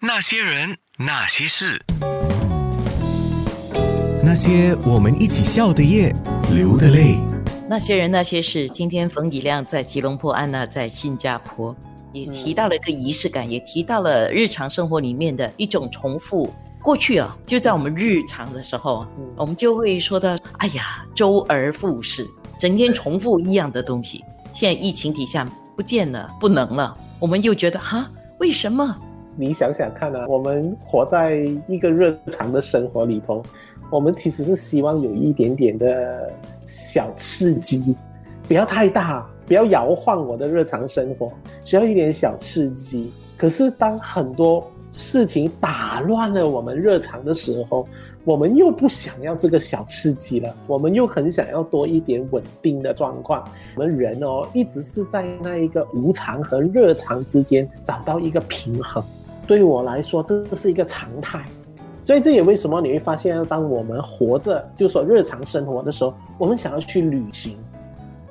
那些人，那些事，那些我们一起笑的夜，流的泪。那些人那些事，今天冯以亮在吉隆坡，安娜在新加坡，也提到了一个仪式感，也提到了日常生活里面的一种重复。过去啊，就在我们日常的时候，我们就会说到：“哎呀，周而复始，整天重复一样的东西。”现在疫情底下不见了，不能了，我们又觉得哈，为什么？你想想看啊，我们活在一个日常的生活里头，我们其实是希望有一点点的小刺激，不要太大，不要摇晃我的日常生活，需要一点小刺激。可是当很多事情打乱了我们日常的时候，我们又不想要这个小刺激了，我们又很想要多一点稳定的状况。我们人哦，一直是在那一个无常和日常之间找到一个平衡。对我来说，这是一个常态。所以这也为什么你会发现，当我们活着，就说日常生活的时候，我们想要去旅行，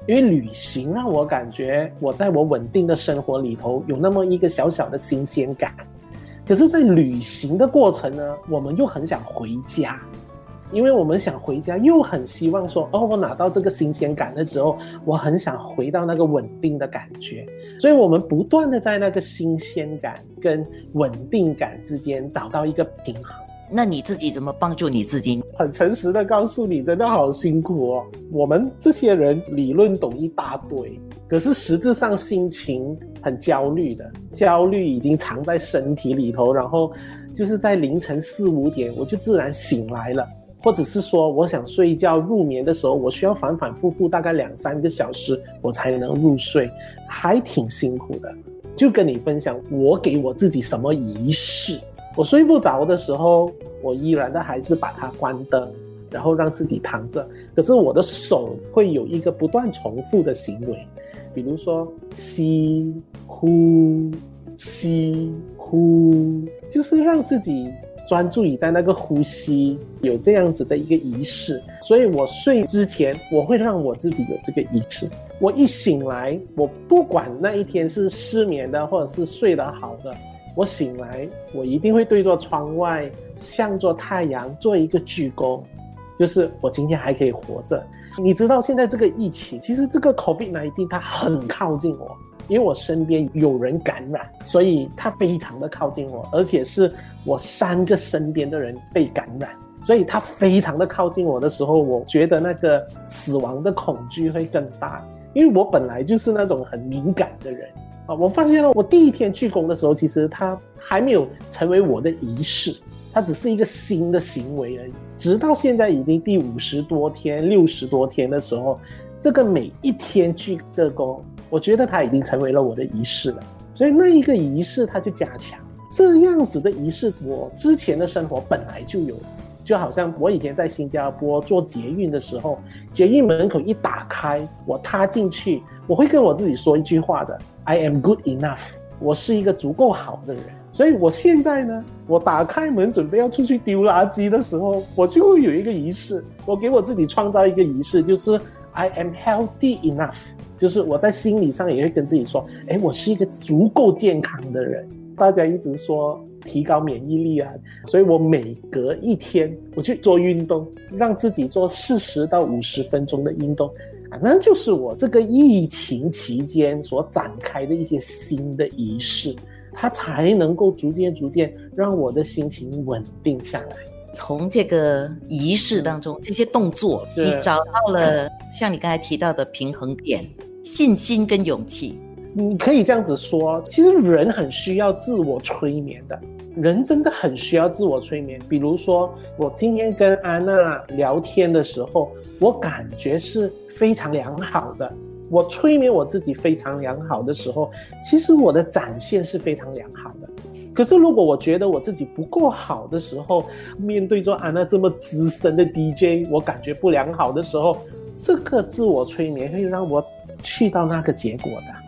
因为旅行让我感觉我在我稳定的生活里头有那么一个小小的新鲜感。可是，在旅行的过程呢，我们又很想回家，因为我们想回家，又很希望说，哦，我拿到这个新鲜感的时候，我很想回到那个稳定的感觉，所以我们不断的在那个新鲜感跟稳定感之间找到一个平衡。那你自己怎么帮助你自己？很诚实的告诉你，真的好辛苦哦。我们这些人理论懂一大堆，可是实质上心情很焦虑的，焦虑已经藏在身体里头，然后就是在凌晨四五点我就自然醒来了，或者是说我想睡觉入眠的时候，我需要反反复复大概两三个小时我才能入睡，还挺辛苦的。就跟你分享，我给我自己什么仪式。我睡不着的时候，我依然的还是把它关灯，然后让自己躺着。可是我的手会有一个不断重复的行为，比如说吸呼吸呼，就是让自己专注于在那个呼吸，有这样子的一个仪式。所以我睡之前，我会让我自己有这个仪式。我一醒来，我不管那一天是失眠的，或者是睡得好的。我醒来，我一定会对着窗外，向着太阳做一个鞠躬，就是我今天还可以活着。你知道现在这个疫情，其实这个 COVID-19 它很靠近我，因为我身边有人感染，所以它非常的靠近我，而且是我三个身边的人被感染，所以它非常的靠近我的时候，我觉得那个死亡的恐惧会更大，因为我本来就是那种很敏感的人。啊，我发现了，我第一天鞠躬的时候，其实它还没有成为我的仪式，它只是一个新的行为而已。直到现在已经第五十多天、六十多天的时候，这个每一天鞠个躬，我觉得它已经成为了我的仪式了。所以那一个仪式，它就加强这样子的仪式。我之前的生活本来就有，就好像我以前在新加坡做捷运的时候，捷运门口一打开，我踏进去，我会跟我自己说一句话的。I am good enough，我是一个足够好的人，所以我现在呢，我打开门准备要出去丢垃圾的时候，我就会有一个仪式，我给我自己创造一个仪式，就是 I am healthy enough，就是我在心理上也会跟自己说，哎，我是一个足够健康的人。大家一直说提高免疫力啊，所以我每隔一天我去做运动，让自己做四十到五十分钟的运动。啊，那就是我这个疫情期间所展开的一些新的仪式，它才能够逐渐逐渐让我的心情稳定下来。从这个仪式当中，这些动作，你找到了像你刚才提到的平衡点、信心跟勇气。你可以这样子说，其实人很需要自我催眠的，人真的很需要自我催眠。比如说，我今天跟安娜聊天的时候，我感觉是。非常良好的，我催眠我自己非常良好的时候，其实我的展现是非常良好的。可是如果我觉得我自己不够好的时候，面对着安娜这么资深的 DJ，我感觉不良好的时候，这个自我催眠会让我去到那个结果的。